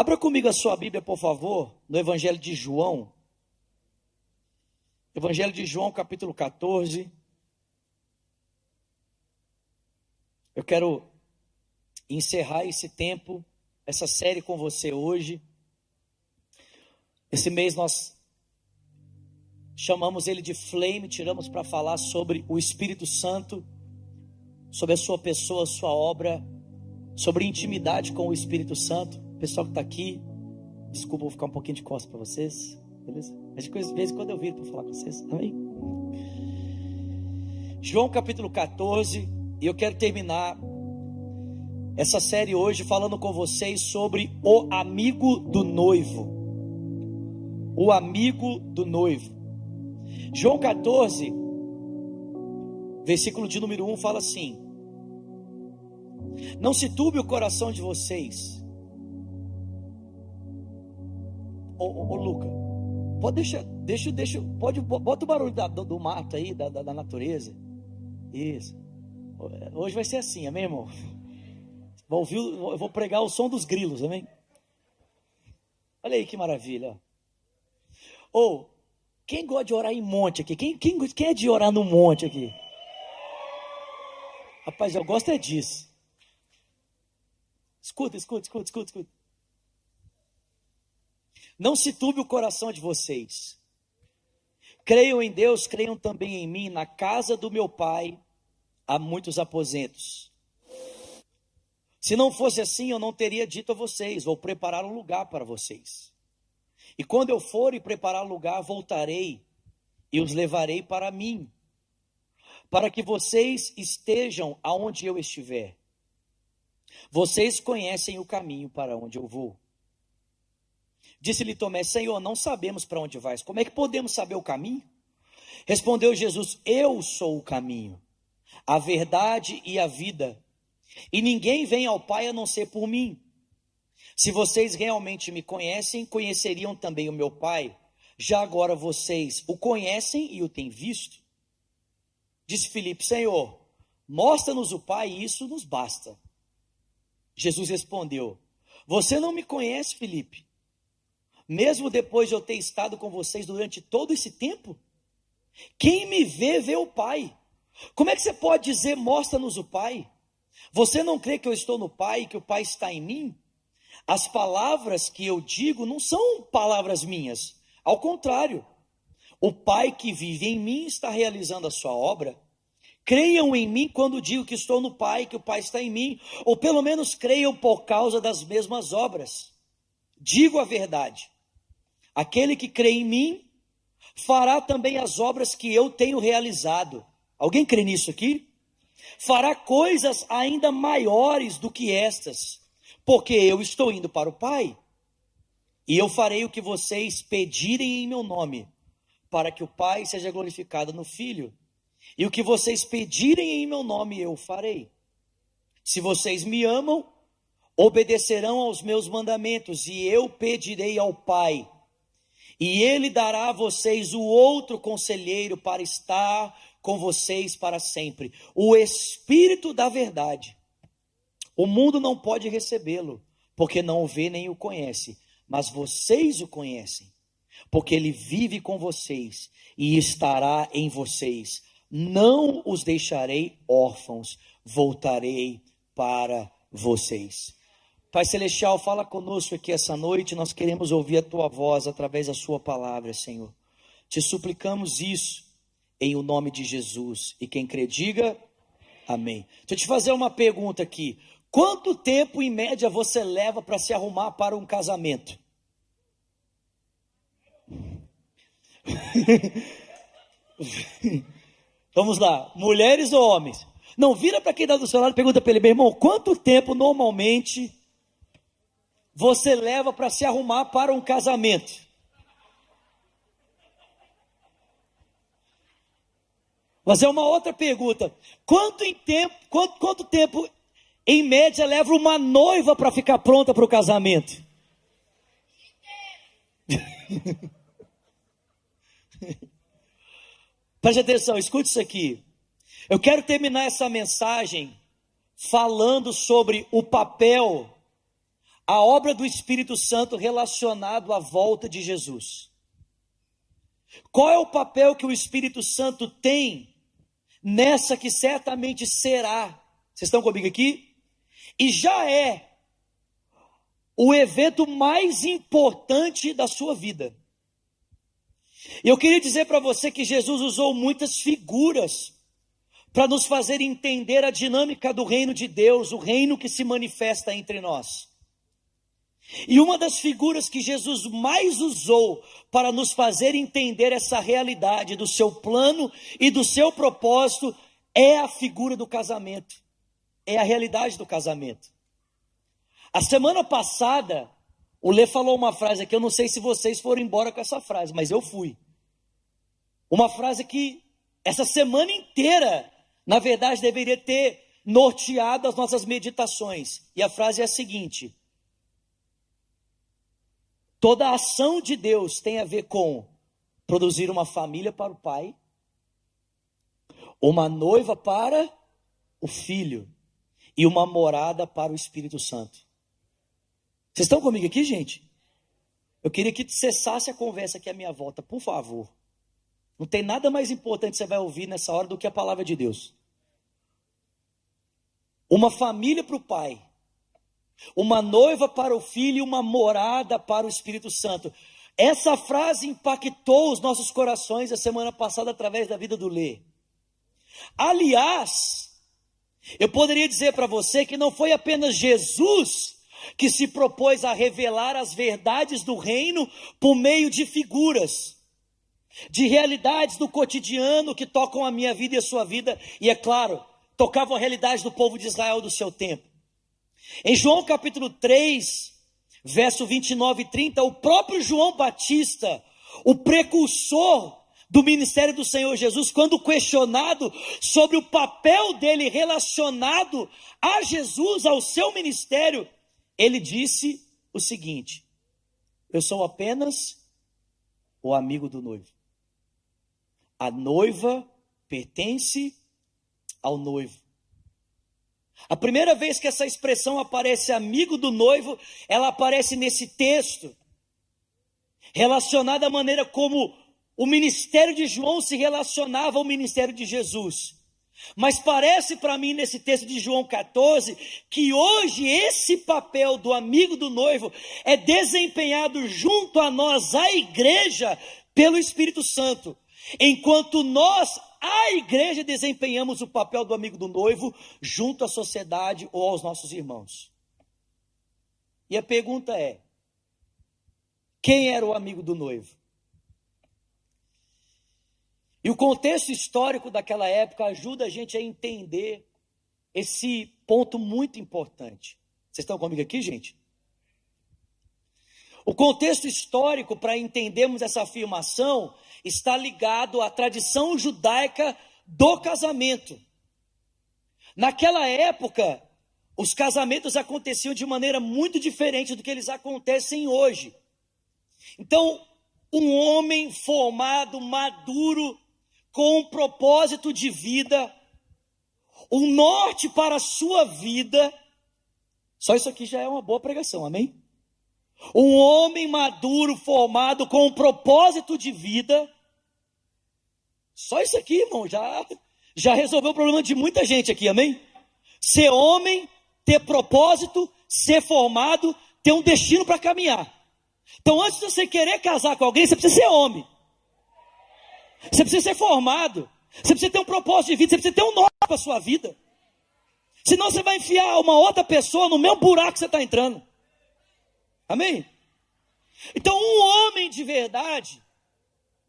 Abra comigo a sua Bíblia, por favor, no Evangelho de João. Evangelho de João, capítulo 14. Eu quero encerrar esse tempo, essa série com você hoje. Esse mês nós chamamos ele de Flame, tiramos para falar sobre o Espírito Santo, sobre a sua pessoa, a sua obra, sobre intimidade com o Espírito Santo. Pessoal que está aqui, desculpa, vou ficar um pouquinho de costas para vocês, beleza? Mas de vez em quando eu viro para falar com vocês, amém? João capítulo 14, e eu quero terminar essa série hoje falando com vocês sobre o amigo do noivo. O amigo do noivo. João 14, versículo de número 1 fala assim: Não se turbe o coração de vocês. Ô, ô, ô Luca, pode deixar, deixa, deixa, pode, bota o barulho da, do, do, mato aí, da, da, da natureza. Isso. Hoje vai ser assim, amém, irmão? Vou ouvir, eu vou pregar o som dos grilos, amém? Olha aí que maravilha. Ou, quem gosta de orar em monte aqui? Quem, quem, quem é de orar no monte aqui? Rapaz, eu gosto é disso. Escuta, escuta, escuta, escuta, escuta. Não se turbe o coração de vocês. Creiam em Deus, creiam também em mim. Na casa do meu pai há muitos aposentos. Se não fosse assim, eu não teria dito a vocês: vou preparar um lugar para vocês. E quando eu for e preparar lugar, voltarei e os levarei para mim, para que vocês estejam aonde eu estiver. Vocês conhecem o caminho para onde eu vou. Disse-lhe Tomé: Senhor, não sabemos para onde vais. Como é que podemos saber o caminho? Respondeu Jesus: Eu sou o caminho, a verdade e a vida. E ninguém vem ao Pai a não ser por mim. Se vocês realmente me conhecem, conheceriam também o meu Pai. Já agora vocês o conhecem e o têm visto. Disse Filipe: Senhor, mostra-nos o Pai e isso nos basta. Jesus respondeu: Você não me conhece, Filipe? Mesmo depois de eu ter estado com vocês durante todo esse tempo? Quem me vê, vê o Pai. Como é que você pode dizer, mostra-nos o Pai? Você não crê que eu estou no Pai que o Pai está em mim? As palavras que eu digo não são palavras minhas, ao contrário, o Pai que vive em mim está realizando a sua obra. Creiam em mim quando digo que estou no Pai, que o Pai está em mim, ou pelo menos creiam por causa das mesmas obras. Digo a verdade: aquele que crê em mim fará também as obras que eu tenho realizado. Alguém crê nisso aqui? Fará coisas ainda maiores do que estas porque eu estou indo para o Pai, e eu farei o que vocês pedirem em meu nome, para que o Pai seja glorificado no Filho. E o que vocês pedirem em meu nome, eu farei. Se vocês me amam, obedecerão aos meus mandamentos, e eu pedirei ao Pai, e ele dará a vocês o outro conselheiro para estar com vocês para sempre, o Espírito da Verdade o mundo não pode recebê-lo, porque não o vê nem o conhece, mas vocês o conhecem, porque ele vive com vocês e estará em vocês. Não os deixarei órfãos, voltarei para vocês. Pai Celestial, fala conosco aqui essa noite, nós queremos ouvir a tua voz através da sua palavra, Senhor. Te suplicamos isso em o nome de Jesus. E quem crê, diga amém. Deixa eu te fazer uma pergunta aqui. Quanto tempo em média você leva para se arrumar para um casamento? Vamos lá, mulheres ou homens? Não, vira para quem está do seu lado e pergunta para ele, meu irmão, quanto tempo normalmente você leva para se arrumar para um casamento? Mas é uma outra pergunta. Quanto, em tempo, quanto, quanto tempo em média, leva uma noiva para ficar pronta para o casamento. Preste atenção, escute isso aqui. Eu quero terminar essa mensagem falando sobre o papel, a obra do Espírito Santo relacionado à volta de Jesus. Qual é o papel que o Espírito Santo tem nessa que certamente será? Vocês estão comigo aqui? E já é o evento mais importante da sua vida. Eu queria dizer para você que Jesus usou muitas figuras para nos fazer entender a dinâmica do reino de Deus, o reino que se manifesta entre nós. E uma das figuras que Jesus mais usou para nos fazer entender essa realidade do seu plano e do seu propósito é a figura do casamento, é a realidade do casamento. A semana passada, o Lê falou uma frase aqui, eu não sei se vocês foram embora com essa frase, mas eu fui. Uma frase que essa semana inteira, na verdade, deveria ter norteado as nossas meditações. E a frase é a seguinte: Toda a ação de Deus tem a ver com produzir uma família para o pai, uma noiva para o filho e uma morada para o Espírito Santo. Vocês estão comigo aqui, gente? Eu queria que cessasse a conversa aqui à minha volta, por favor. Não tem nada mais importante que você vai ouvir nessa hora do que a palavra de Deus. Uma família para o pai, uma noiva para o filho e uma morada para o Espírito Santo. Essa frase impactou os nossos corações a semana passada através da vida do Lê. Aliás, eu poderia dizer para você que não foi apenas Jesus que se propôs a revelar as verdades do reino por meio de figuras, de realidades do cotidiano que tocam a minha vida e a sua vida, e é claro, tocavam a realidade do povo de Israel do seu tempo. Em João capítulo 3, verso 29 e 30, o próprio João Batista, o precursor do ministério do Senhor Jesus, quando questionado sobre o papel dele relacionado a Jesus, ao seu ministério, ele disse o seguinte: Eu sou apenas o amigo do noivo. A noiva pertence ao noivo. A primeira vez que essa expressão aparece amigo do noivo, ela aparece nesse texto, relacionada à maneira como o ministério de João se relacionava ao ministério de Jesus. Mas parece para mim nesse texto de João 14 que hoje esse papel do amigo do noivo é desempenhado junto a nós, a igreja, pelo Espírito Santo. Enquanto nós, a igreja, desempenhamos o papel do amigo do noivo junto à sociedade ou aos nossos irmãos. E a pergunta é: quem era o amigo do noivo? E o contexto histórico daquela época ajuda a gente a entender esse ponto muito importante. Vocês estão comigo aqui, gente? O contexto histórico para entendermos essa afirmação está ligado à tradição judaica do casamento. Naquela época, os casamentos aconteciam de maneira muito diferente do que eles acontecem hoje. Então, um homem formado, maduro, com um propósito de vida, um norte para a sua vida. Só isso aqui já é uma boa pregação, amém? Um homem maduro, formado com um propósito de vida. Só isso aqui, irmão, já, já resolveu o problema de muita gente aqui, amém? Ser homem, ter propósito, ser formado, ter um destino para caminhar. Então, antes de você querer casar com alguém, você precisa ser homem. Você precisa ser formado. Você precisa ter um propósito de vida. Você precisa ter um norte para a sua vida. Senão você vai enfiar uma outra pessoa no mesmo buraco que você está entrando. Amém? Então, um homem de verdade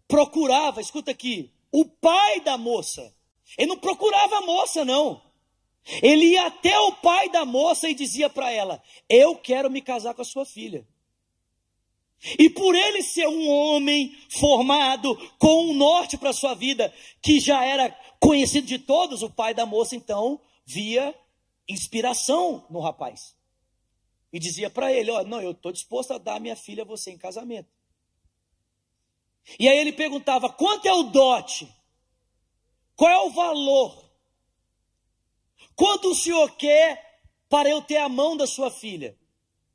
procurava, escuta aqui, o pai da moça. Ele não procurava a moça, não. Ele ia até o pai da moça e dizia para ela: Eu quero me casar com a sua filha. E por ele ser um homem formado com um norte para a sua vida, que já era conhecido de todos, o pai da moça então via inspiração no rapaz e dizia para ele: Ó, não, eu estou disposto a dar minha filha a você em casamento. E aí ele perguntava: quanto é o dote? Qual é o valor? Quanto o senhor quer para eu ter a mão da sua filha?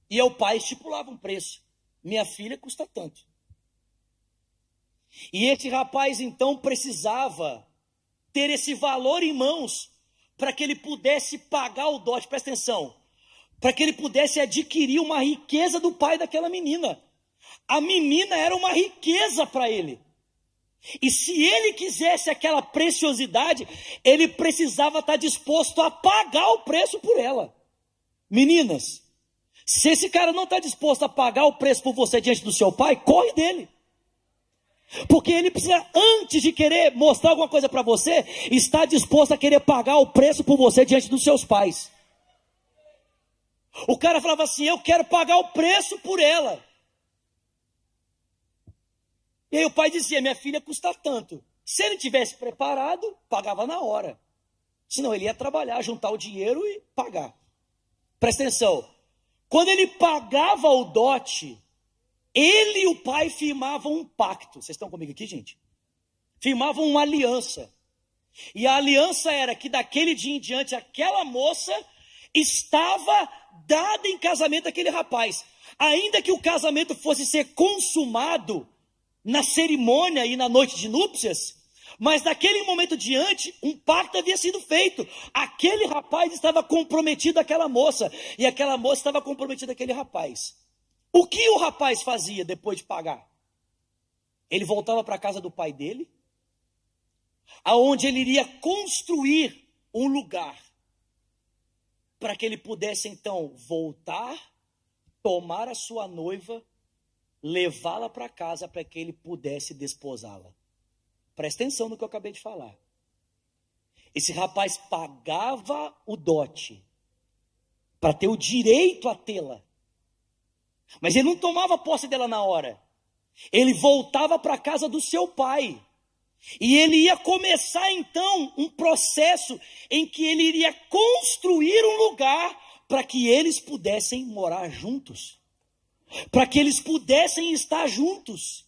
E o pai estipulava um preço. Minha filha custa tanto. E esse rapaz então precisava ter esse valor em mãos para que ele pudesse pagar o dote, presta atenção, para que ele pudesse adquirir uma riqueza do pai daquela menina. A menina era uma riqueza para ele. E se ele quisesse aquela preciosidade, ele precisava estar disposto a pagar o preço por ela. Meninas, se esse cara não está disposto a pagar o preço por você diante do seu pai, corre dele. Porque ele precisa, antes de querer mostrar alguma coisa para você, estar disposto a querer pagar o preço por você diante dos seus pais. O cara falava assim: Eu quero pagar o preço por ela. E aí o pai dizia: Minha filha custa tanto. Se ele tivesse preparado, pagava na hora. Senão ele ia trabalhar, juntar o dinheiro e pagar. Presta atenção. Quando ele pagava o dote, ele e o pai firmavam um pacto. Vocês estão comigo aqui, gente? Firmavam uma aliança. E a aliança era que daquele dia em diante aquela moça estava dada em casamento àquele rapaz. Ainda que o casamento fosse ser consumado na cerimônia e na noite de núpcias, mas naquele momento diante, um pacto havia sido feito. Aquele rapaz estava comprometido àquela moça, e aquela moça estava comprometida àquele rapaz. O que o rapaz fazia depois de pagar? Ele voltava para a casa do pai dele, aonde ele iria construir um lugar para que ele pudesse então voltar, tomar a sua noiva levá-la para casa para que ele pudesse desposá-la. Presta atenção no que eu acabei de falar. Esse rapaz pagava o dote para ter o direito a tê-la. Mas ele não tomava posse dela na hora. Ele voltava para a casa do seu pai. E ele ia começar então um processo em que ele iria construir um lugar para que eles pudessem morar juntos para que eles pudessem estar juntos,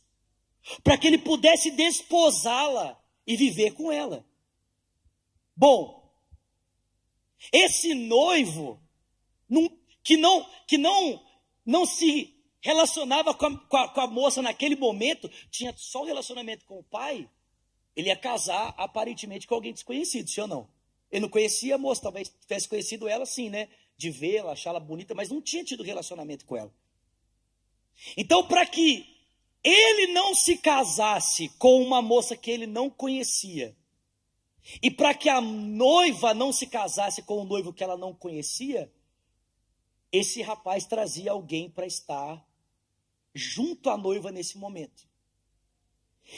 para que ele pudesse desposá-la e viver com ela. Bom, esse noivo que não que não não se relacionava com a, com, a, com a moça naquele momento, tinha só um relacionamento com o pai, ele ia casar aparentemente com alguém desconhecido, sim ou não? Ele não conhecia a moça, talvez tivesse conhecido ela sim, né? De vê-la, achá-la bonita, mas não tinha tido relacionamento com ela. Então, para que ele não se casasse com uma moça que ele não conhecia, e para que a noiva não se casasse com um noivo que ela não conhecia, esse rapaz trazia alguém para estar junto à noiva nesse momento.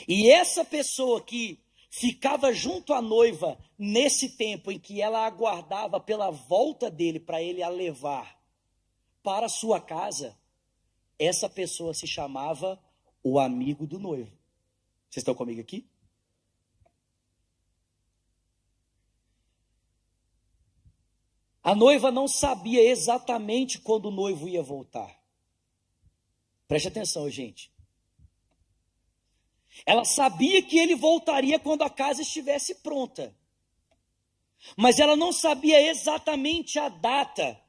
E essa pessoa que ficava junto à noiva nesse tempo em que ela aguardava pela volta dele para ele a levar para sua casa, essa pessoa se chamava o amigo do noivo. Vocês estão comigo aqui? A noiva não sabia exatamente quando o noivo ia voltar. Preste atenção, gente. Ela sabia que ele voltaria quando a casa estivesse pronta. Mas ela não sabia exatamente a data.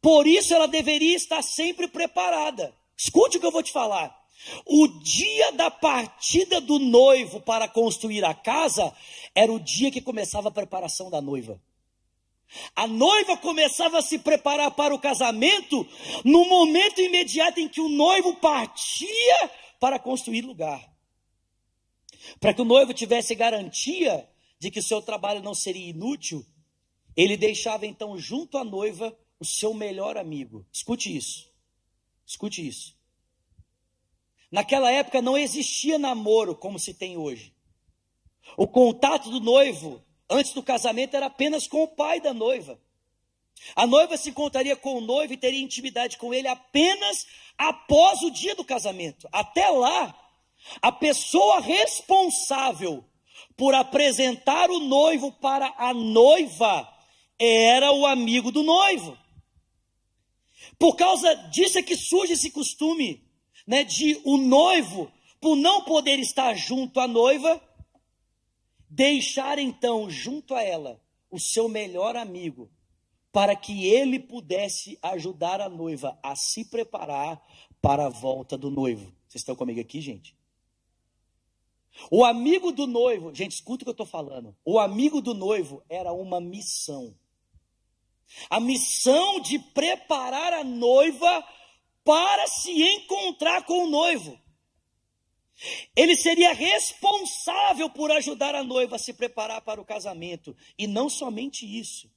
Por isso ela deveria estar sempre preparada. Escute o que eu vou te falar. O dia da partida do noivo para construir a casa era o dia que começava a preparação da noiva. A noiva começava a se preparar para o casamento no momento imediato em que o noivo partia para construir lugar. Para que o noivo tivesse garantia de que o seu trabalho não seria inútil, ele deixava então junto à noiva o seu melhor amigo. Escute isso. Escute isso. Naquela época não existia namoro como se tem hoje. O contato do noivo antes do casamento era apenas com o pai da noiva. A noiva se encontraria com o noivo e teria intimidade com ele apenas após o dia do casamento. Até lá, a pessoa responsável por apresentar o noivo para a noiva era o amigo do noivo. Por causa disso é que surge esse costume né, de o noivo, por não poder estar junto à noiva, deixar então junto a ela o seu melhor amigo, para que ele pudesse ajudar a noiva a se preparar para a volta do noivo. Vocês estão comigo aqui, gente? O amigo do noivo, gente, escuta o que eu estou falando. O amigo do noivo era uma missão. A missão de preparar a noiva para se encontrar com o noivo. Ele seria responsável por ajudar a noiva a se preparar para o casamento. E não somente isso.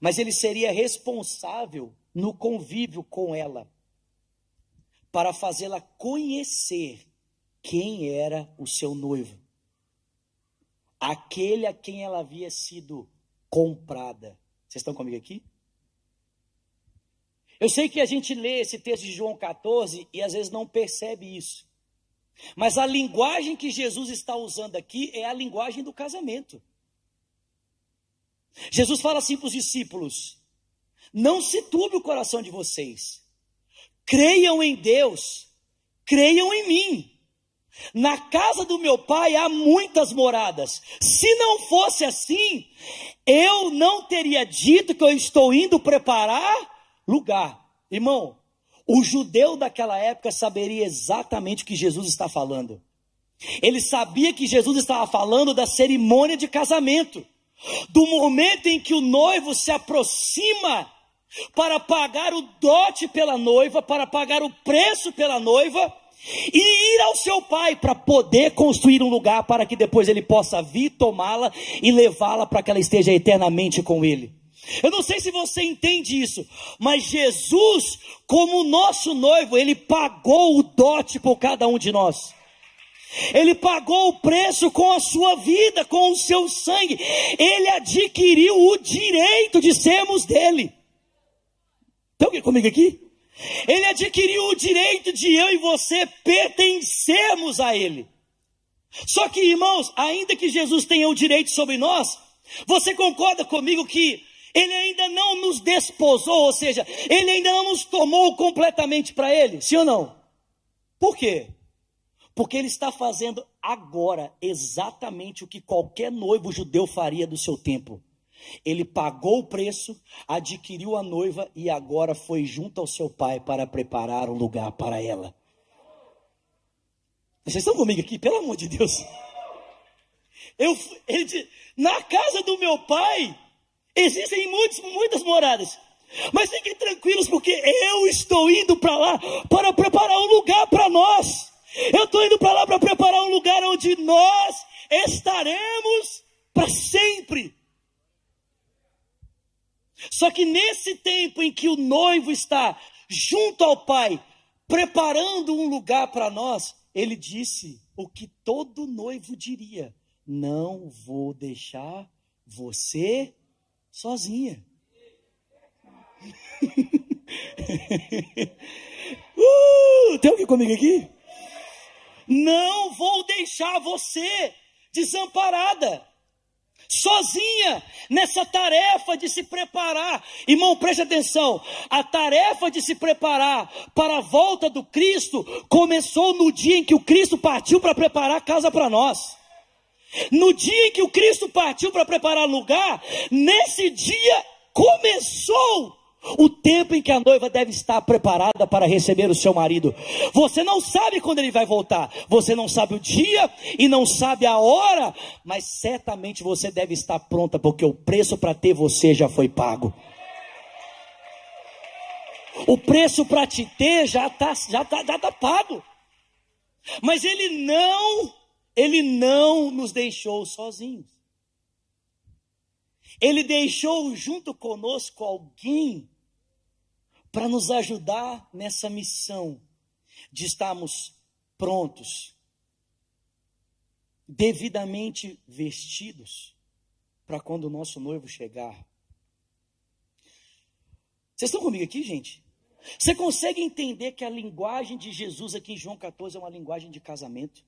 Mas ele seria responsável no convívio com ela, para fazê-la conhecer quem era o seu noivo. Aquele a quem ela havia sido comprada. Vocês estão comigo aqui? Eu sei que a gente lê esse texto de João 14 e às vezes não percebe isso. Mas a linguagem que Jesus está usando aqui é a linguagem do casamento. Jesus fala assim para os discípulos: Não se turbe o coração de vocês. Creiam em Deus, creiam em mim. Na casa do meu pai há muitas moradas. Se não fosse assim, eu não teria dito que eu estou indo preparar lugar. Irmão, o judeu daquela época saberia exatamente o que Jesus está falando. Ele sabia que Jesus estava falando da cerimônia de casamento, do momento em que o noivo se aproxima para pagar o dote pela noiva, para pagar o preço pela noiva e ir ao seu pai para poder construir um lugar para que depois ele possa vir tomá-la e levá-la para que ela esteja eternamente com ele. Eu não sei se você entende isso, mas Jesus, como nosso noivo, ele pagou o dote por cada um de nós. Ele pagou o preço com a sua vida, com o seu sangue. Ele adquiriu o direito de sermos dele. Tem alguém comigo aqui? Ele adquiriu o direito de eu e você pertencermos a ele. Só que, irmãos, ainda que Jesus tenha o direito sobre nós, você concorda comigo que ele ainda não nos desposou, ou seja, ele ainda não nos tomou completamente para ele, sim ou não? Por quê? Porque ele está fazendo agora exatamente o que qualquer noivo judeu faria do seu tempo. Ele pagou o preço, adquiriu a noiva e agora foi junto ao seu pai para preparar um lugar para ela. Vocês estão comigo aqui? Pelo amor de Deus. Eu, ele, na casa do meu pai, Existem muitos, muitas moradas. Mas fiquem tranquilos, porque eu estou indo para lá para preparar um lugar para nós. Eu estou indo para lá para preparar um lugar onde nós estaremos para sempre. Só que nesse tempo em que o noivo está junto ao Pai, preparando um lugar para nós, ele disse o que todo noivo diria: Não vou deixar você sozinha. uh, tem alguém comigo aqui? Não vou deixar você desamparada, sozinha, nessa tarefa de se preparar. Irmão, preste atenção: a tarefa de se preparar para a volta do Cristo começou no dia em que o Cristo partiu para preparar a casa para nós. No dia em que o Cristo partiu para preparar lugar, nesse dia começou o tempo em que a noiva deve estar preparada para receber o seu marido. Você não sabe quando ele vai voltar, você não sabe o dia e não sabe a hora, mas certamente você deve estar pronta, porque o preço para ter você já foi pago. O preço para te ter já está já tá, já tá pago. Mas ele não ele não nos deixou sozinhos. Ele deixou junto conosco alguém para nos ajudar nessa missão de estarmos prontos, devidamente vestidos para quando o nosso noivo chegar. Vocês estão comigo aqui, gente? Você consegue entender que a linguagem de Jesus aqui em João 14 é uma linguagem de casamento?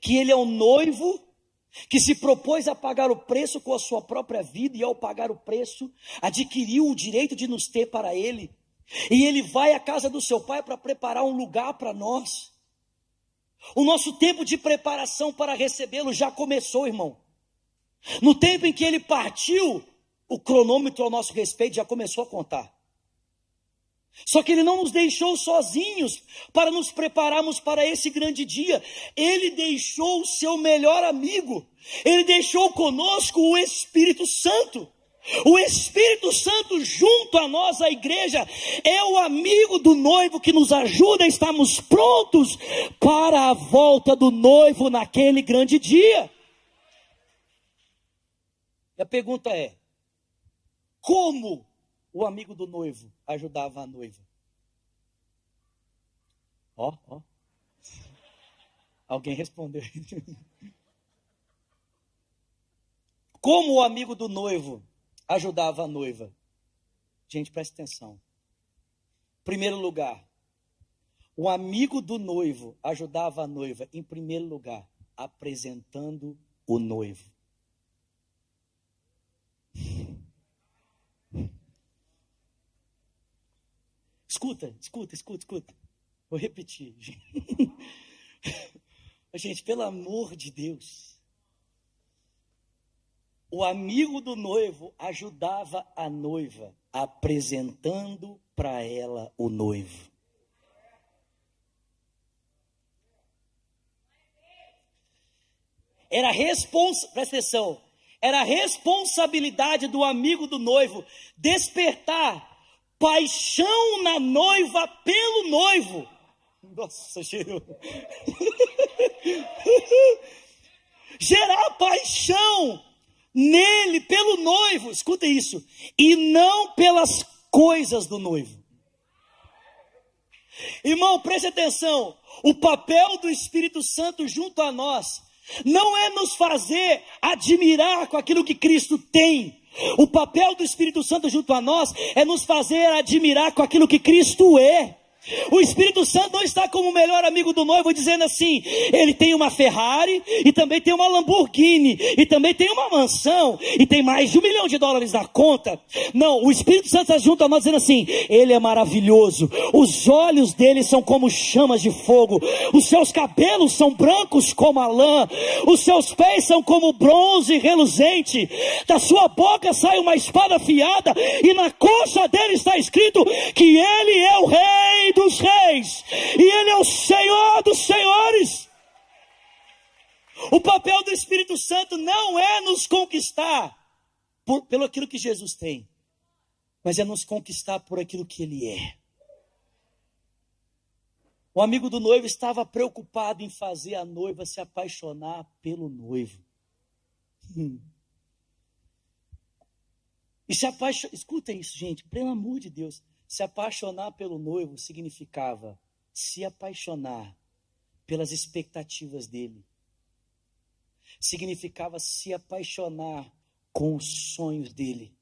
que ele é um noivo que se propôs a pagar o preço com a sua própria vida e ao pagar o preço adquiriu o direito de nos ter para ele. E ele vai à casa do seu pai para preparar um lugar para nós. O nosso tempo de preparação para recebê-lo já começou, irmão. No tempo em que ele partiu, o cronômetro ao nosso respeito já começou a contar. Só que ele não nos deixou sozinhos para nos prepararmos para esse grande dia. Ele deixou o seu melhor amigo. Ele deixou conosco o Espírito Santo. O Espírito Santo, junto a nós, a igreja, é o amigo do noivo que nos ajuda a estarmos prontos para a volta do noivo naquele grande dia. E a pergunta é: como o amigo do noivo ajudava a noiva? Ó, ó. Alguém respondeu. Como o amigo do noivo ajudava a noiva? Gente, presta atenção. Primeiro lugar, o amigo do noivo ajudava a noiva, em primeiro lugar, apresentando o noivo. Escuta, escuta, escuta, escuta. Vou repetir. Gente, pelo amor de Deus. O amigo do noivo ajudava a noiva, apresentando para ela o noivo. Era responsa, presta atenção, era responsabilidade do amigo do noivo despertar paixão na noiva pelo noivo. Nossa, gerou. Gerar paixão nele, pelo noivo, escuta isso, e não pelas coisas do noivo. Irmão, preste atenção: o papel do Espírito Santo junto a nós não é nos fazer admirar com aquilo que Cristo tem. O papel do Espírito Santo junto a nós é nos fazer admirar com aquilo que Cristo é. O Espírito Santo não está como o melhor amigo do noivo dizendo assim: ele tem uma Ferrari e também tem uma Lamborghini e também tem uma mansão e tem mais de um milhão de dólares na conta. Não, o Espírito Santo está junto a nós dizendo assim: ele é maravilhoso, os olhos dele são como chamas de fogo, os seus cabelos são brancos como a lã, os seus pés são como bronze reluzente, da sua boca sai uma espada afiada e na coxa dele está escrito que ele é o rei dos reis e Ele é o Senhor dos senhores. O papel do Espírito Santo não é nos conquistar por, pelo aquilo que Jesus tem, mas é nos conquistar por aquilo que Ele é. O amigo do noivo estava preocupado em fazer a noiva se apaixonar pelo noivo. Hum. E se apaixonar, escuta isso, gente, pelo amor de Deus. Se apaixonar pelo noivo significava se apaixonar pelas expectativas dele. Significava se apaixonar com os sonhos dele.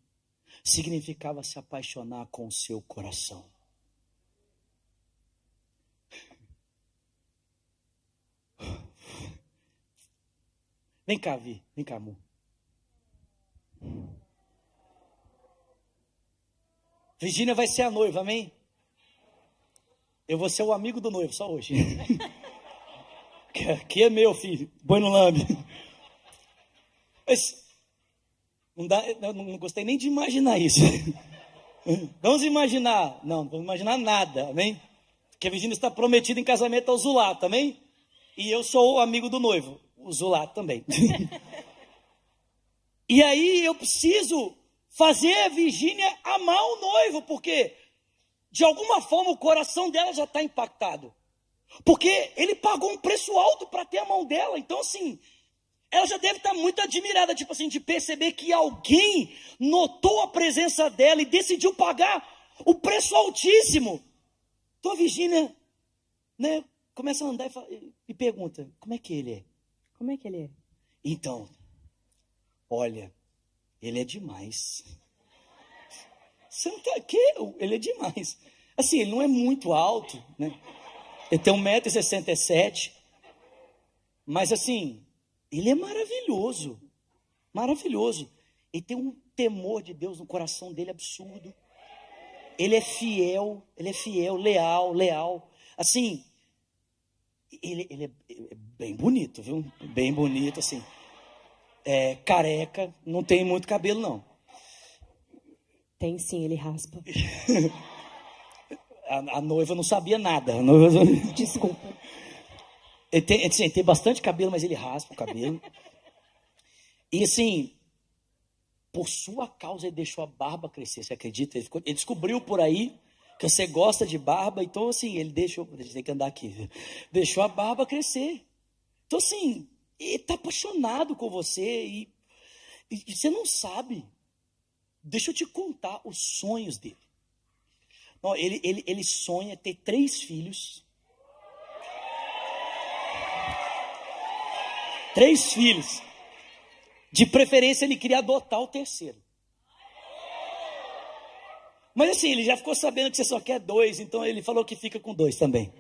Significava se apaixonar com o seu coração. Vem cá, Vi. Vem cá, amor. Virgínia vai ser a noiva, amém? Eu vou ser o amigo do noivo, só hoje. Aqui é meu, filho. Põe no lambe. Não, dá, não gostei nem de imaginar isso. Vamos imaginar. Não, não vamos imaginar nada, amém? Que a Virgínia está prometida em casamento ao Zulato, amém? E eu sou o amigo do noivo, o Zulato também. e aí eu preciso fazer a Virgínia amar o noivo, porque de alguma forma o coração dela já está impactado. Porque ele pagou um preço alto para ter a mão dela. Então, assim, ela já deve estar tá muito admirada, tipo assim, de perceber que alguém notou a presença dela e decidiu pagar o preço altíssimo. Então a Virgínia, né, começa a andar e, fala, e pergunta: como é que ele é? Como é que ele é? Então, olha, ele é demais. Santa que ele é demais. Assim, ele não é muito alto, né? Ele tem 1,67m. Mas assim, ele é maravilhoso. Maravilhoso. Ele tem um temor de Deus no coração dele absurdo. Ele é fiel, ele é fiel, leal, leal. Assim, ele, ele é bem bonito, viu? Bem bonito, assim é, careca, não tem muito cabelo não. Tem sim, ele raspa. a, a, noiva não sabia nada. A noiva... Desculpa. Ele tem, assim, tem bastante cabelo, mas ele raspa o cabelo. E assim, por sua causa ele deixou a barba crescer, você acredita? Ele, ficou, ele descobriu por aí que você gosta de barba, então assim, ele deixou, tem que andar aqui, deixou a barba crescer. Então assim, está apaixonado com você e, e, e você não sabe. Deixa eu te contar os sonhos dele. Ele, ele, ele sonha ter três filhos. Três filhos. De preferência, ele queria adotar o terceiro. Mas assim, ele já ficou sabendo que você só quer dois, então ele falou que fica com dois também.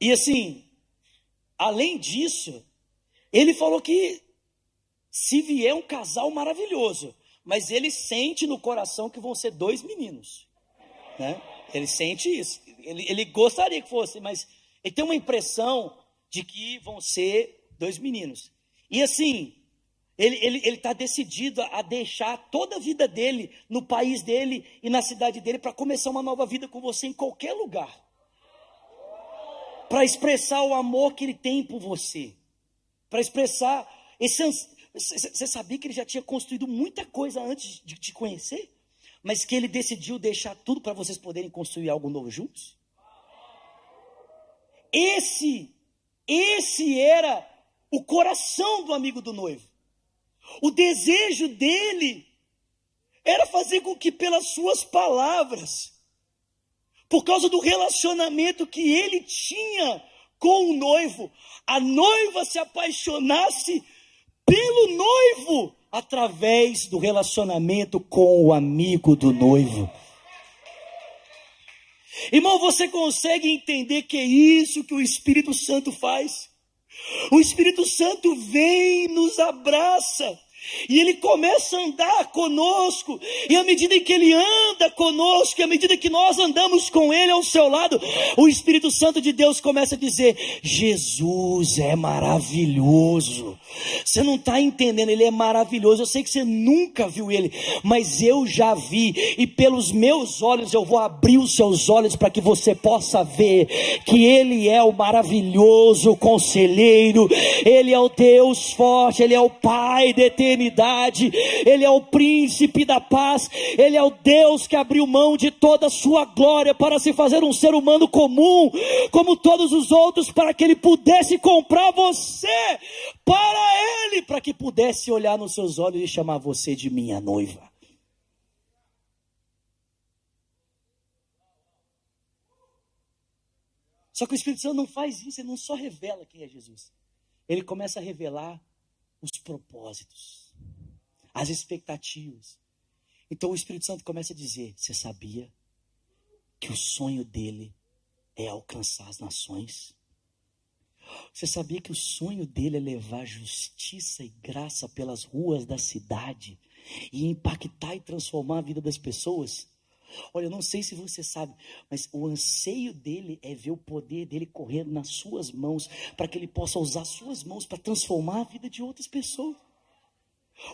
E assim, além disso, ele falou que se vier um casal maravilhoso, mas ele sente no coração que vão ser dois meninos. Né? Ele sente isso. Ele, ele gostaria que fosse, mas ele tem uma impressão de que vão ser dois meninos. E assim, ele está decidido a deixar toda a vida dele no país dele e na cidade dele para começar uma nova vida com você em qualquer lugar. Para expressar o amor que ele tem por você. Para expressar esse, você sabia que ele já tinha construído muita coisa antes de te conhecer? Mas que ele decidiu deixar tudo para vocês poderem construir algo novo juntos? Esse, esse era o coração do amigo do noivo. O desejo dele era fazer com que, pelas suas palavras, por causa do relacionamento que ele tinha com o noivo, a noiva se apaixonasse pelo noivo através do relacionamento com o amigo do noivo. Irmão, você consegue entender que é isso que o Espírito Santo faz? O Espírito Santo vem, nos abraça, e ele começa a andar conosco, e à medida que ele anda conosco, e à medida que nós andamos com ele ao seu lado, o Espírito Santo de Deus começa a dizer: Jesus é maravilhoso. Você não está entendendo, ele é maravilhoso. Eu sei que você nunca viu ele, mas eu já vi, e pelos meus olhos eu vou abrir os seus olhos para que você possa ver que ele é o maravilhoso conselheiro, ele é o Deus forte, ele é o Pai de ele é o príncipe da paz, ele é o Deus que abriu mão de toda a sua glória para se fazer um ser humano comum, como todos os outros, para que ele pudesse comprar você para Ele, para que pudesse olhar nos seus olhos e chamar você de minha noiva. Só que o Espírito Santo não faz isso, ele não só revela quem é Jesus. Ele começa a revelar os propósitos, as expectativas. Então o Espírito Santo começa a dizer: Você sabia que o sonho dele é alcançar as nações? Você sabia que o sonho dele é levar justiça e graça pelas ruas da cidade e impactar e transformar a vida das pessoas? Olha, eu não sei se você sabe, mas o anseio dele é ver o poder dele correndo nas suas mãos, para que ele possa usar suas mãos para transformar a vida de outras pessoas.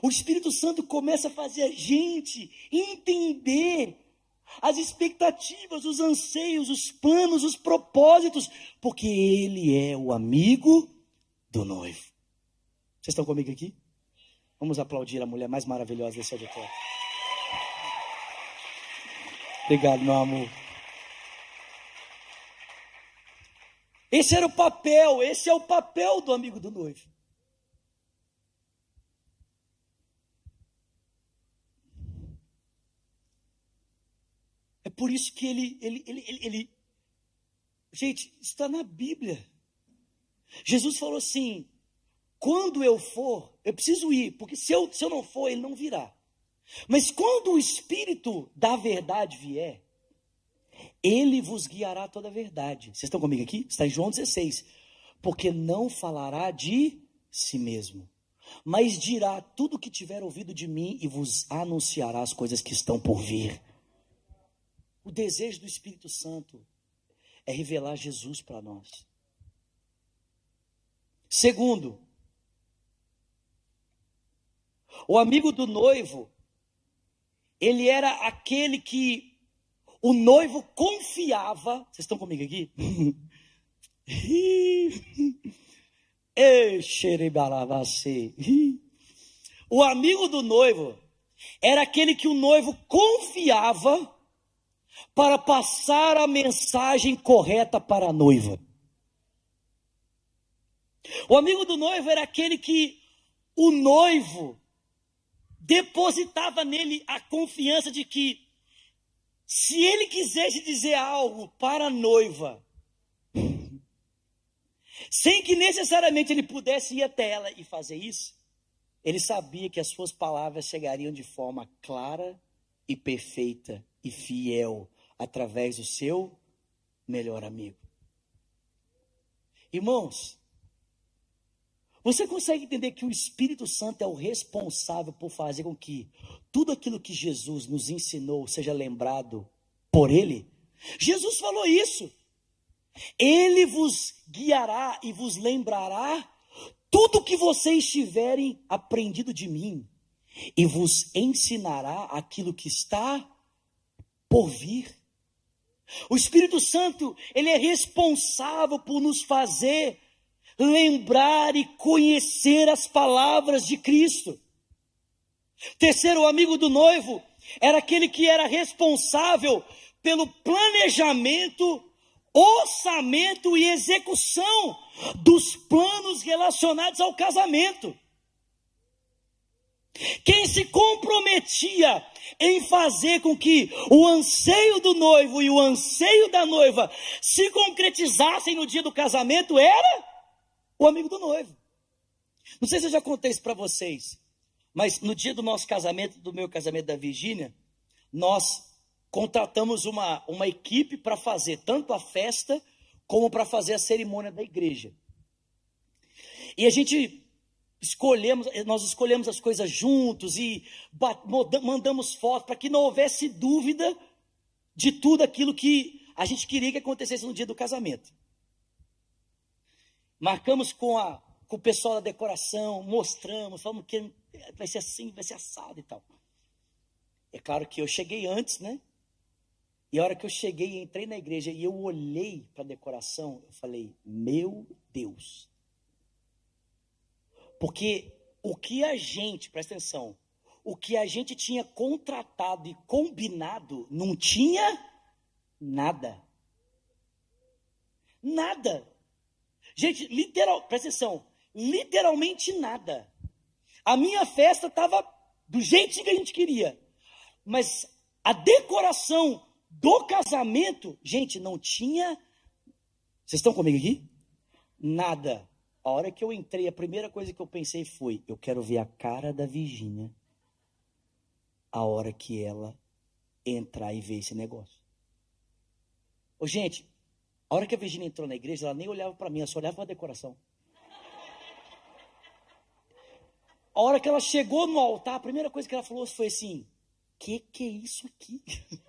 O Espírito Santo começa a fazer a gente entender as expectativas, os anseios, os planos, os propósitos, porque Ele é o amigo do noivo. Vocês estão comigo aqui? Vamos aplaudir a mulher mais maravilhosa desse auditório. Obrigado, meu amor. Esse era o papel, esse é o papel do amigo do noivo. Por isso que ele, ele, ele, ele, ele... gente, está na Bíblia. Jesus falou assim: quando eu for, eu preciso ir, porque se eu, se eu não for, ele não virá. Mas quando o Espírito da verdade vier, ele vos guiará toda a verdade. Vocês estão comigo aqui? Está em João 16. Porque não falará de si mesmo, mas dirá tudo o que tiver ouvido de mim e vos anunciará as coisas que estão por vir. O desejo do Espírito Santo é revelar Jesus para nós. Segundo, o amigo do noivo, ele era aquele que o noivo confiava. Vocês estão comigo aqui? o amigo do noivo era aquele que o noivo confiava para passar a mensagem correta para a noiva. O amigo do noivo era aquele que o noivo depositava nele a confiança de que, se ele quisesse dizer algo para a noiva, sem que necessariamente ele pudesse ir até ela e fazer isso, ele sabia que as suas palavras chegariam de forma clara e perfeita e fiel através do seu melhor amigo. Irmãos, você consegue entender que o Espírito Santo é o responsável por fazer com que tudo aquilo que Jesus nos ensinou seja lembrado por Ele? Jesus falou isso. Ele vos guiará e vos lembrará tudo o que vocês tiverem aprendido de mim e vos ensinará aquilo que está por vir. O Espírito Santo, ele é responsável por nos fazer lembrar e conhecer as palavras de Cristo. Terceiro, o amigo do noivo era aquele que era responsável pelo planejamento, orçamento e execução dos planos relacionados ao casamento. Quem se comprometia em fazer com que o anseio do noivo e o anseio da noiva se concretizassem no dia do casamento era o amigo do noivo. Não sei se eu já contei isso para vocês, mas no dia do nosso casamento, do meu casamento da Virgínia, nós contratamos uma, uma equipe para fazer tanto a festa como para fazer a cerimônia da igreja. E a gente escolhemos, nós escolhemos as coisas juntos e mandamos fotos para que não houvesse dúvida de tudo aquilo que a gente queria que acontecesse no dia do casamento. Marcamos com, a, com o pessoal da decoração, mostramos, falamos que vai ser assim, vai ser assado e tal. É claro que eu cheguei antes, né? E a hora que eu cheguei, entrei na igreja e eu olhei para a decoração, eu falei: Meu Deus. Porque o que a gente, presta atenção, o que a gente tinha contratado e combinado não tinha nada. Nada. Gente, literal, presta atenção, literalmente nada. A minha festa estava do jeito que a gente queria, mas a decoração do casamento, gente, não tinha. Vocês estão comigo aqui? Nada. A hora que eu entrei, a primeira coisa que eu pensei foi: eu quero ver a cara da Virgínia a hora que ela entrar e ver esse negócio. Ô, gente, a hora que a Virgínia entrou na igreja, ela nem olhava para mim, ela só olhava para a decoração. A hora que ela chegou no altar, a primeira coisa que ela falou foi assim: que que é isso aqui?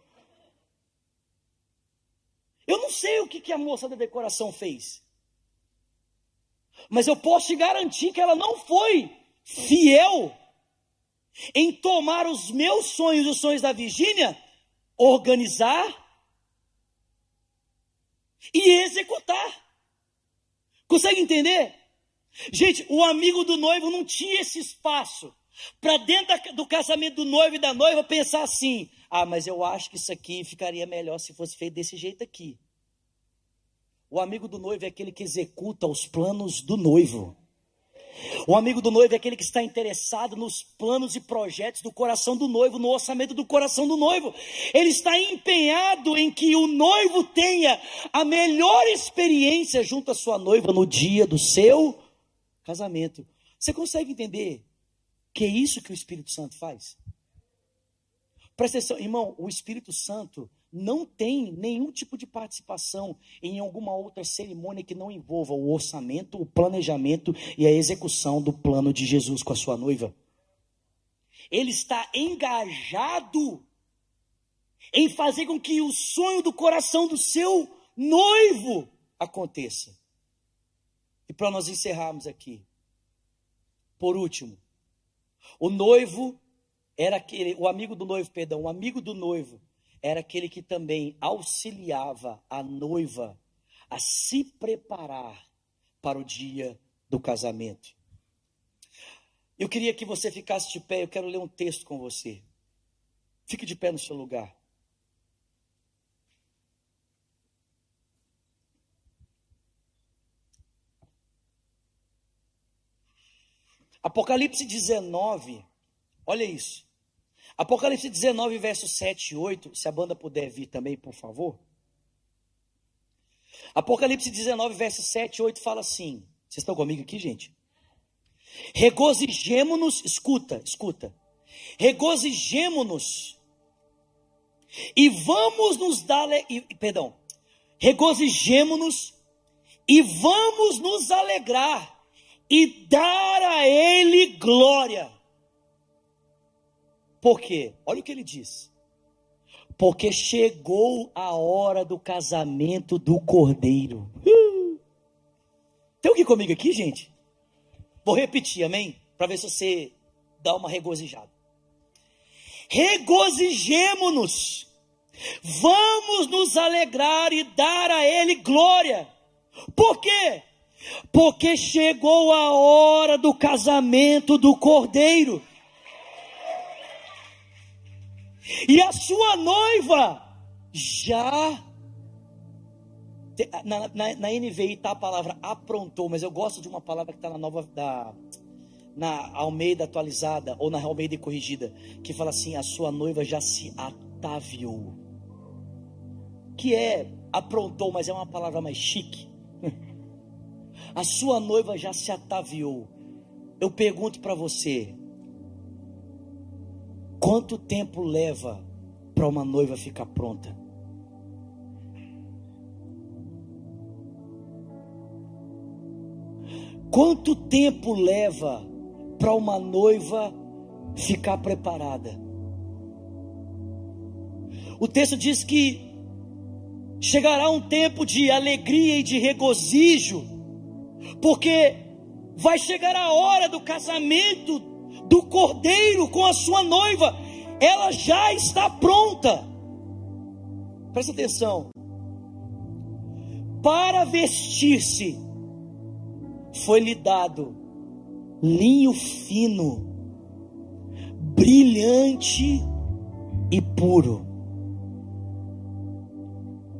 Eu não sei o que, que a moça da decoração fez. Mas eu posso te garantir que ela não foi fiel em tomar os meus sonhos, os sonhos da Virgínia, organizar e executar. Consegue entender? Gente, o amigo do noivo não tinha esse espaço para dentro do casamento do noivo e da noiva pensar assim: ah, mas eu acho que isso aqui ficaria melhor se fosse feito desse jeito aqui. O amigo do noivo é aquele que executa os planos do noivo. O amigo do noivo é aquele que está interessado nos planos e projetos do coração do noivo, no orçamento do coração do noivo. Ele está empenhado em que o noivo tenha a melhor experiência junto à sua noiva no dia do seu casamento. Você consegue entender que é isso que o Espírito Santo faz? Presta atenção, irmão, o Espírito Santo não tem nenhum tipo de participação em alguma outra cerimônia que não envolva o orçamento, o planejamento e a execução do plano de Jesus com a sua noiva. Ele está engajado em fazer com que o sonho do coração do seu noivo aconteça. E para nós encerrarmos aqui, por último, o noivo era aquele, o amigo do noivo, perdão, o amigo do noivo era aquele que também auxiliava a noiva a se preparar para o dia do casamento. Eu queria que você ficasse de pé, eu quero ler um texto com você. Fique de pé no seu lugar. Apocalipse 19, olha isso. Apocalipse 19, verso 7 e 8, se a banda puder vir também, por favor. Apocalipse 19, verso 7 e 8 fala assim: vocês estão comigo aqui, gente? Regozijemo-nos, escuta, escuta. Regozijemo-nos e vamos nos dar, perdão, regozijemo-nos e vamos nos alegrar e dar a Ele glória. Por quê? Olha o que ele diz. Porque chegou a hora do casamento do cordeiro. Tem alguém comigo aqui, gente? Vou repetir, amém? Para ver se você dá uma regozijada. Regozijemo-nos, vamos nos alegrar e dar a Ele glória. Por quê? Porque chegou a hora do casamento do cordeiro. E a sua noiva já na, na, na NVI está a palavra aprontou, mas eu gosto de uma palavra que está na nova da na Almeida atualizada ou na Almeida corrigida, que fala assim: a sua noiva já se ataviou. Que é aprontou, mas é uma palavra mais chique. a sua noiva já se ataviou. Eu pergunto para você: quanto tempo leva para uma noiva ficar pronta? Quanto tempo leva para uma noiva ficar preparada? O texto diz que chegará um tempo de alegria e de regozijo, porque vai chegar a hora do casamento do cordeiro com a sua noiva, ela já está pronta. Presta atenção. Para vestir-se foi-lhe dado linho fino, brilhante e puro.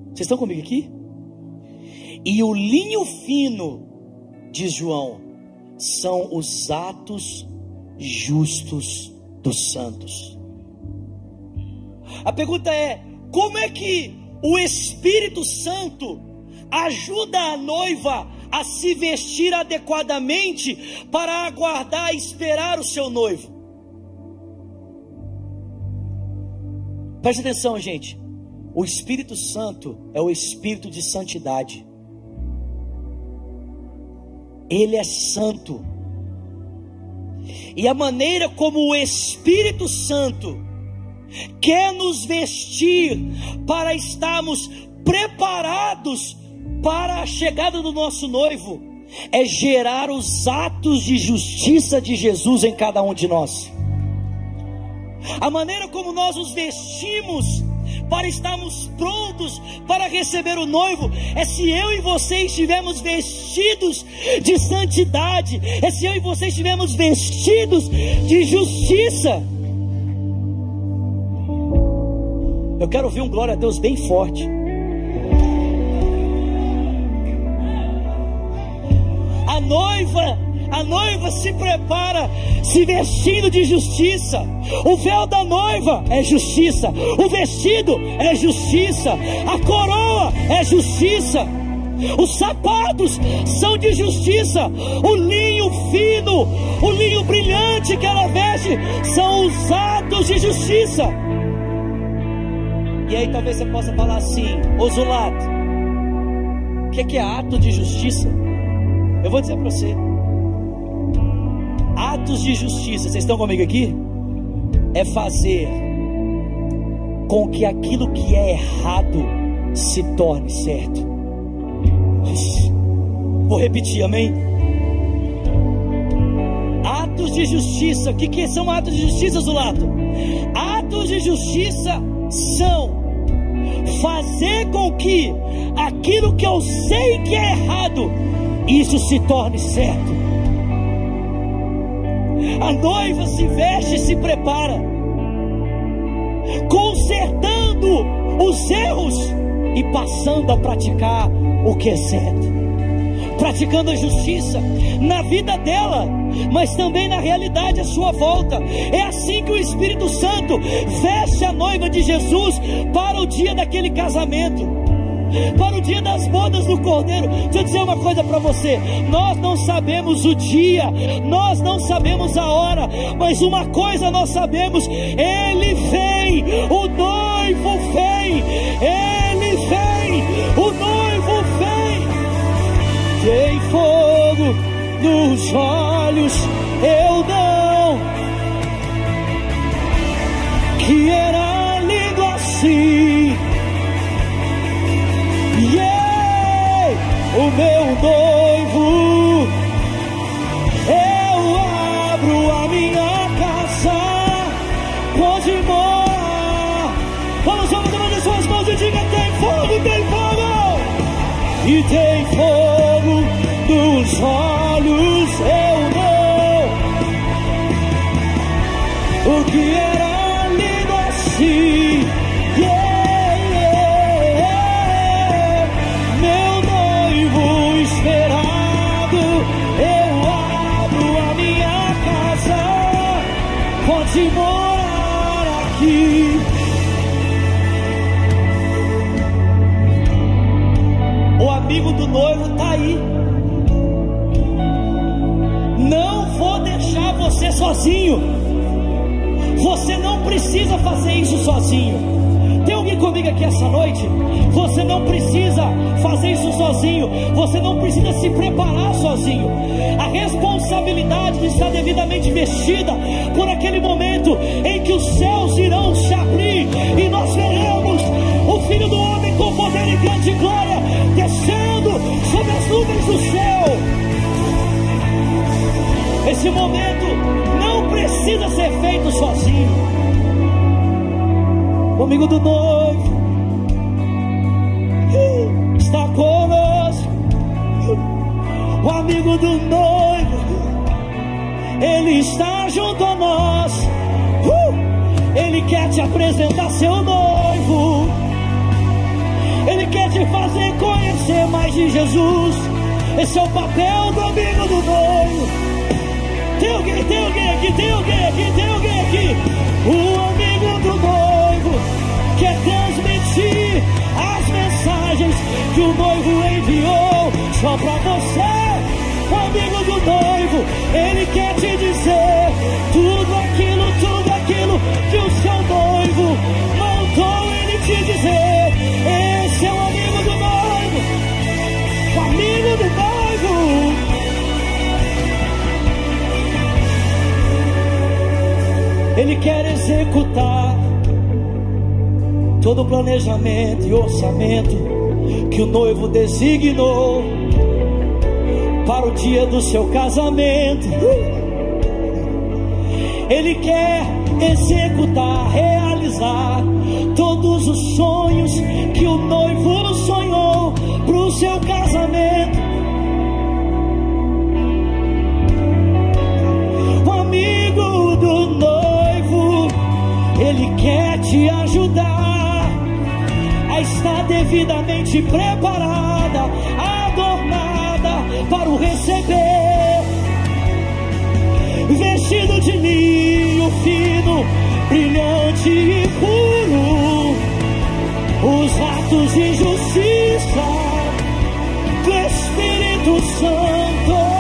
Vocês estão comigo aqui? E o linho fino, diz João, são os atos justos dos santos. A pergunta é: como é que o Espírito Santo ajuda a noiva a se vestir adequadamente para aguardar e esperar o seu noivo. Preste atenção, gente. O Espírito Santo é o Espírito de santidade. Ele é santo. E a maneira como o Espírito Santo quer nos vestir para estarmos preparados para a chegada do nosso noivo é gerar os atos de justiça de Jesus em cada um de nós. A maneira como nós os vestimos para estarmos prontos para receber o noivo é se eu e você estivermos vestidos de santidade, é se eu e você estivermos vestidos de justiça. Eu quero ouvir um glória a Deus bem forte. noiva, a noiva se prepara se vestindo de justiça. O véu da noiva é justiça, o vestido é justiça, a coroa é justiça. Os sapatos são de justiça, o linho fino, o linho brilhante que ela veste são os atos de justiça. E aí talvez você possa falar assim, Osulato, o que, que é ato de justiça? Eu vou dizer para você: atos de justiça, vocês estão comigo aqui? É fazer com que aquilo que é errado se torne certo. Vou repetir, amém? Atos de justiça, o que, que são atos de justiça, Zulato? Atos de justiça são fazer com que aquilo que eu sei que é errado, isso se torne certo. A noiva se veste e se prepara, consertando os erros e passando a praticar o que é certo. Praticando a justiça na vida dela, mas também na realidade à sua volta. É assim que o Espírito Santo veste a noiva de Jesus para o dia daquele casamento para o dia das bodas do Cordeiro. Deixa eu dizer uma coisa para você: nós não sabemos o dia, nós não sabemos a hora, mas uma coisa nós sabemos: Ele vem, o noivo vem, Ele vem, o noivo vem. Tem fogo nos olhos, eu não, que era lindo assim. O meu noivo, eu abro a minha casa, pode morar. Vamos, vamos, vamos, suas mãos e diga: tem fogo, tem fogo, e tem fogo nos olhos, fazer isso sozinho. Tem alguém comigo aqui essa noite? Você não precisa fazer isso sozinho. Você não precisa se preparar sozinho. A responsabilidade está devidamente vestida por aquele momento em que os céus irão se abrir e nós veremos o Filho do Homem com poder e grande glória descendo sobre as nuvens do céu. Esse momento não precisa ser feito sozinho. Amigo do noivo está conosco. O amigo do noivo, ele está junto a nós. Uh! Ele quer te apresentar seu noivo. Ele quer te fazer conhecer mais de Jesus. Esse é o papel do amigo do noivo. Tem alguém, tem alguém aqui, tem alguém aqui, tem alguém aqui. O amigo noivo quer transmitir as mensagens que o noivo enviou só para você. Amigo do noivo, ele quer te dizer tudo aquilo, tudo aquilo que o seu noivo mandou ele te dizer. Esse é o amigo do noivo, amigo do noivo. Ele quer executar todo o planejamento e orçamento que o noivo designou para o dia do seu casamento. Ele quer executar, realizar todos os sonhos que o noivo sonhou para o seu casamento. O amigo do noivo, ele quer te ajudar a estar devidamente preparada, adornada para o receber. Vestido de linho fino, brilhante e puro, os atos de justiça do Espírito Santo.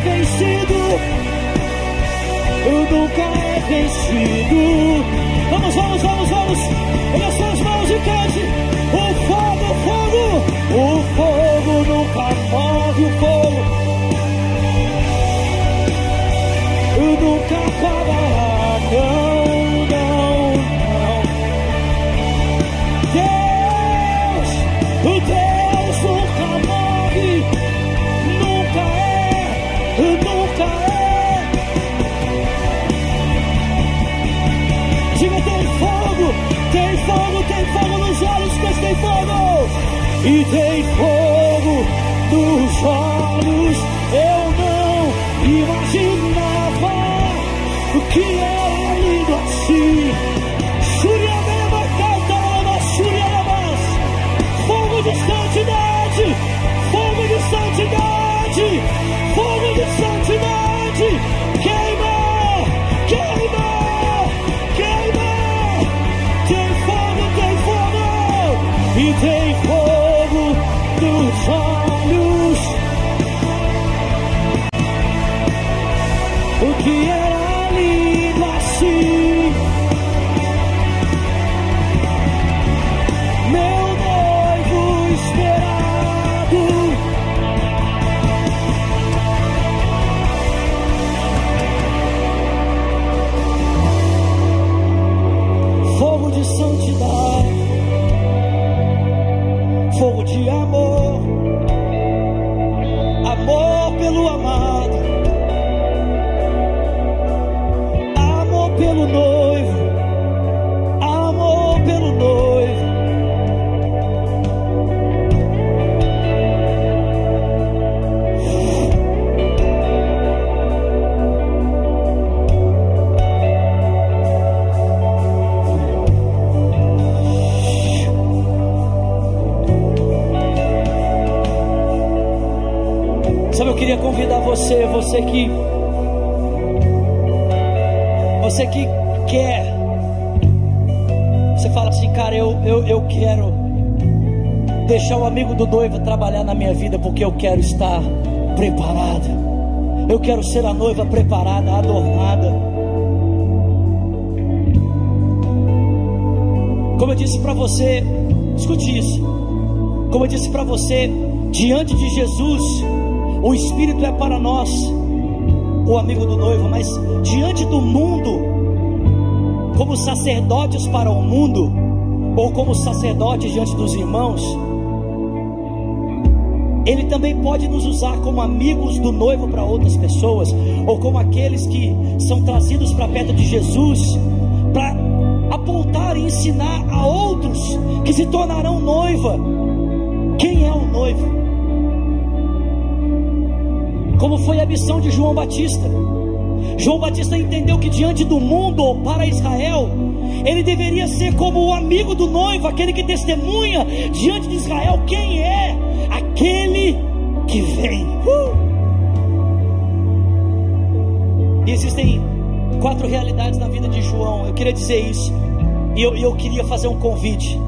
Vencido. Nunca é vencido. E tem fogo nos olhos, eu porque eu quero estar preparada. Eu quero ser a noiva preparada, adornada. Como eu disse para você, escute isso. Como eu disse para você, diante de Jesus, o Espírito é para nós, o amigo do noivo, mas diante do mundo, como sacerdotes para o mundo, ou como sacerdotes diante dos irmãos, também pode nos usar como amigos do noivo para outras pessoas, ou como aqueles que são trazidos para perto de Jesus, para apontar e ensinar a outros que se tornarão noiva. Quem é o noivo? Como foi a missão de João Batista? João Batista entendeu que diante do mundo ou para Israel, ele deveria ser como o amigo do noivo, aquele que testemunha diante de Israel quem é aquele que vem. Uh! E existem quatro realidades na vida de João. Eu queria dizer isso. E eu, eu queria fazer um convite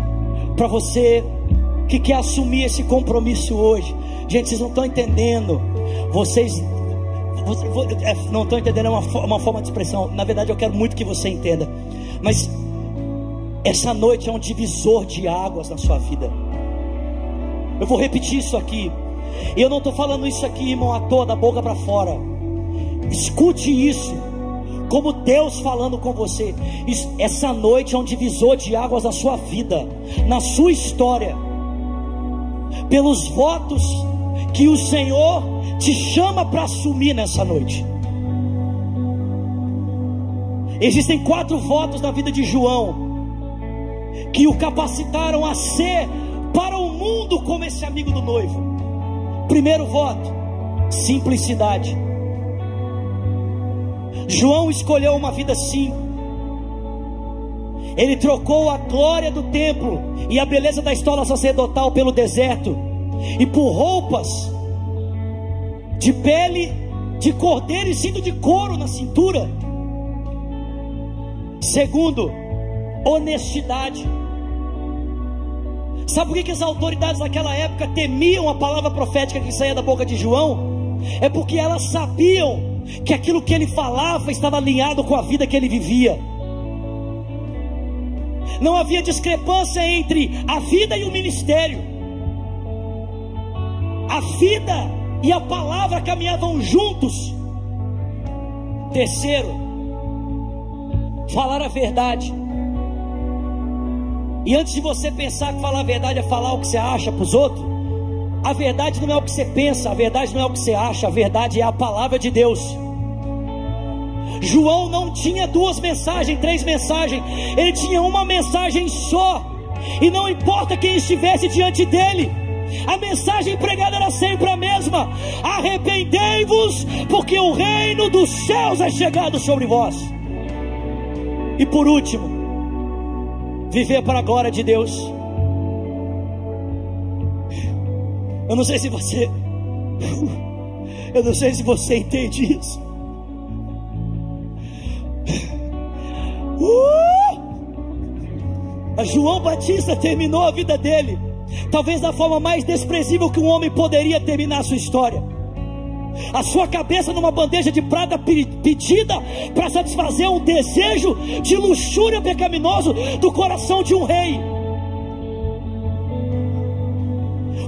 para você que quer assumir esse compromisso hoje. Gente, vocês não estão entendendo. Vocês você- vo- é, não estão entendendo é uma, uma forma de expressão. Na verdade, eu quero muito que você entenda. Mas essa noite é um divisor de águas na sua vida. Eu vou repetir isso aqui. E eu não estou falando isso aqui, irmão, à toa, da boca para fora. Escute isso. Como Deus falando com você. Essa noite é um divisor de águas na sua vida, na sua história. Pelos votos que o Senhor te chama para assumir nessa noite. Existem quatro votos na vida de João que o capacitaram a ser para o mundo como esse amigo do noivo. Primeiro voto: simplicidade. João escolheu uma vida simples. Ele trocou a glória do templo e a beleza da história sacerdotal pelo deserto e por roupas de pele de cordeiro e cinto de couro na cintura. Segundo, honestidade. Sabe por que, as autoridades naquela época temiam a palavra profética que saía da boca de João? É porque elas sabiam que aquilo que ele falava estava alinhado com a vida que ele vivia. Não havia discrepância entre a vida e o ministério. A vida e a palavra caminhavam juntos. Terceiro, falar a verdade. E antes de você pensar que falar a verdade é falar o que você acha para os outros, a verdade não é o que você pensa, a verdade não é o que você acha, a verdade é a palavra de Deus. João não tinha duas mensagens, três mensagens, ele tinha uma mensagem só, e não importa quem estivesse diante dele, a mensagem pregada era sempre a mesma: arrependei-vos, porque o reino dos céus é chegado sobre vós. E por último, viver para a glória de Deus. Eu não sei se você, eu não sei se você entende isso. Uh! João Batista terminou a vida dele, talvez da forma mais desprezível que um homem poderia terminar a sua história. A sua cabeça numa bandeja de prata pedida para satisfazer um desejo de luxúria pecaminoso do coração de um rei.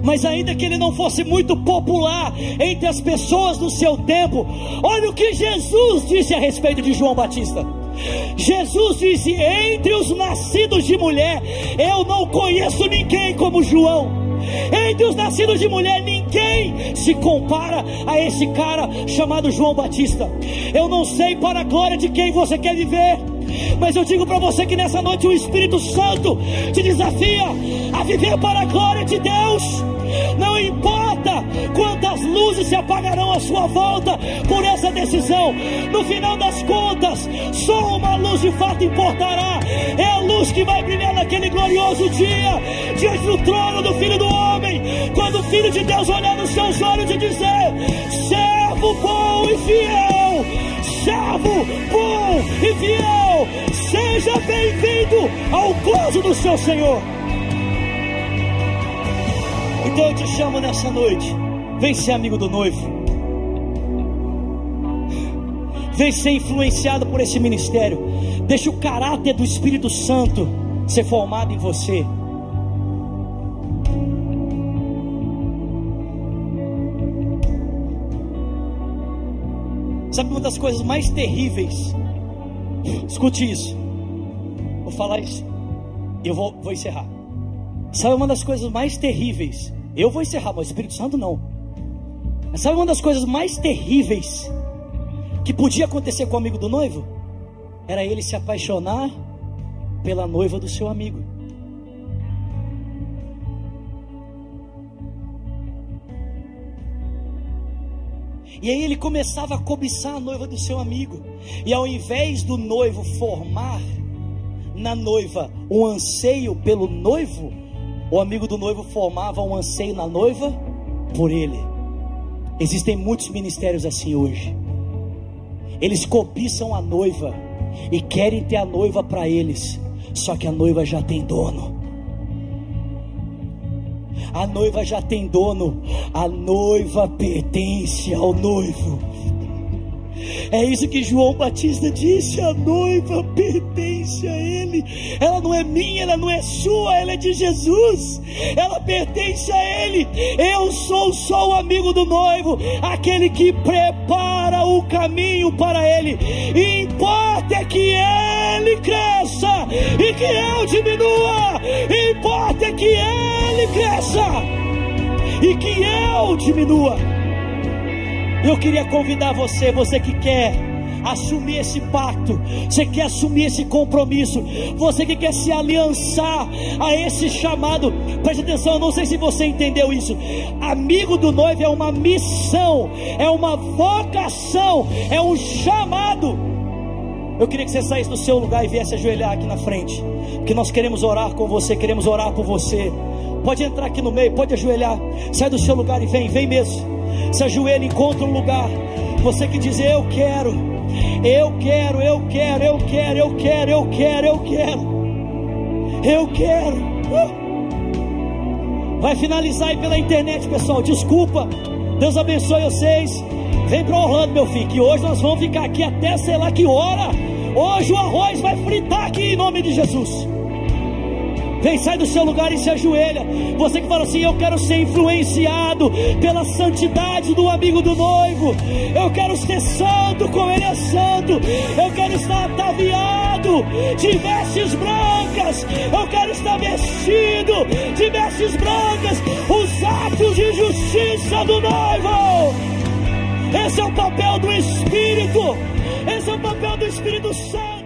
mas ainda que ele não fosse muito popular entre as pessoas do seu tempo, olha o que Jesus disse a respeito de João Batista. Jesus disse: Entre os nascidos de mulher, eu não conheço ninguém como João. Entre os nascidos de mulher, ninguém se compara a esse cara chamado João Batista. Eu não sei para a glória de quem você quer viver, mas eu digo para você que nessa noite o Espírito Santo te desafia a viver para a glória de Deus. Não importa quantas luzes se apagarão à sua volta por essa decisão. No final das contas, só uma luz de fato importará. É a luz que vai brilhar naquele glorioso dia, diante do trono do Filho do Homem. Filho de Deus olhar nos seus olhos e dizer: servo bom e fiel, servo bom e fiel, seja bem-vindo ao gozo do seu Senhor. Então eu te chamo nessa noite. Vem ser amigo do noivo. Vem ser influenciado por esse ministério. Deixa o caráter do Espírito Santo ser formado em você. Sabe uma das coisas mais terríveis? Escute isso. Vou falar isso. Eu vou, vou encerrar. Sabe uma das coisas mais terríveis? Eu vou encerrar, mas o Espírito Santo não. Mas sabe uma das coisas mais terríveis que podia acontecer com o amigo do noivo? Era ele se apaixonar pela noiva do seu amigo. E aí ele começava a cobiçar a noiva do seu amigo. E ao invés do noivo formar na noiva um anseio pelo noivo, o amigo do noivo formava um anseio na noiva por ele. Existem muitos ministérios assim hoje. Eles cobiçam a noiva e querem ter a noiva para eles, só que a noiva já tem dono. A noiva já tem dono, a noiva pertence ao noivo. É isso que João Batista disse: a noiva pertence a Ele. Ela não é minha, ela não é sua, ela é de Jesus. Ela pertence a Ele. Eu sou só o amigo do noivo, aquele que prepara o caminho para Ele. E importa é que Ele cresça e que eu diminua. Importa é que Ele cresça e que eu diminua. Eu queria convidar você, você que quer assumir esse pacto, você quer assumir esse compromisso, você que quer se aliançar a esse chamado, preste atenção, eu não sei se você entendeu isso. Amigo do noivo é uma missão, é uma vocação, é um chamado. Eu queria que você saísse do seu lugar e viesse ajoelhar aqui na frente, porque nós queremos orar com você, queremos orar por você. Pode entrar aqui no meio, pode ajoelhar, sai do seu lugar e vem, vem mesmo. Se ajoelha, encontra um lugar. Você que diz, eu quero, eu quero, eu quero, eu quero, eu quero, eu quero, eu quero, eu quero. Uh! Vai finalizar aí pela internet, pessoal. Desculpa. Deus abençoe vocês. Vem para Orlando, meu filho, que hoje nós vamos ficar aqui até sei lá que hora. Hoje o arroz vai fritar aqui em nome de Jesus. Vem, sai do seu lugar e se ajoelha. Você que fala assim: Eu quero ser influenciado pela santidade do amigo do noivo. Eu quero ser santo como ele é santo. Eu quero estar ataviado de vestes brancas. Eu quero estar vestido de vestes brancas. Os atos de justiça do noivo. Esse é o papel do Espírito. Esse é o papel do Espírito Santo.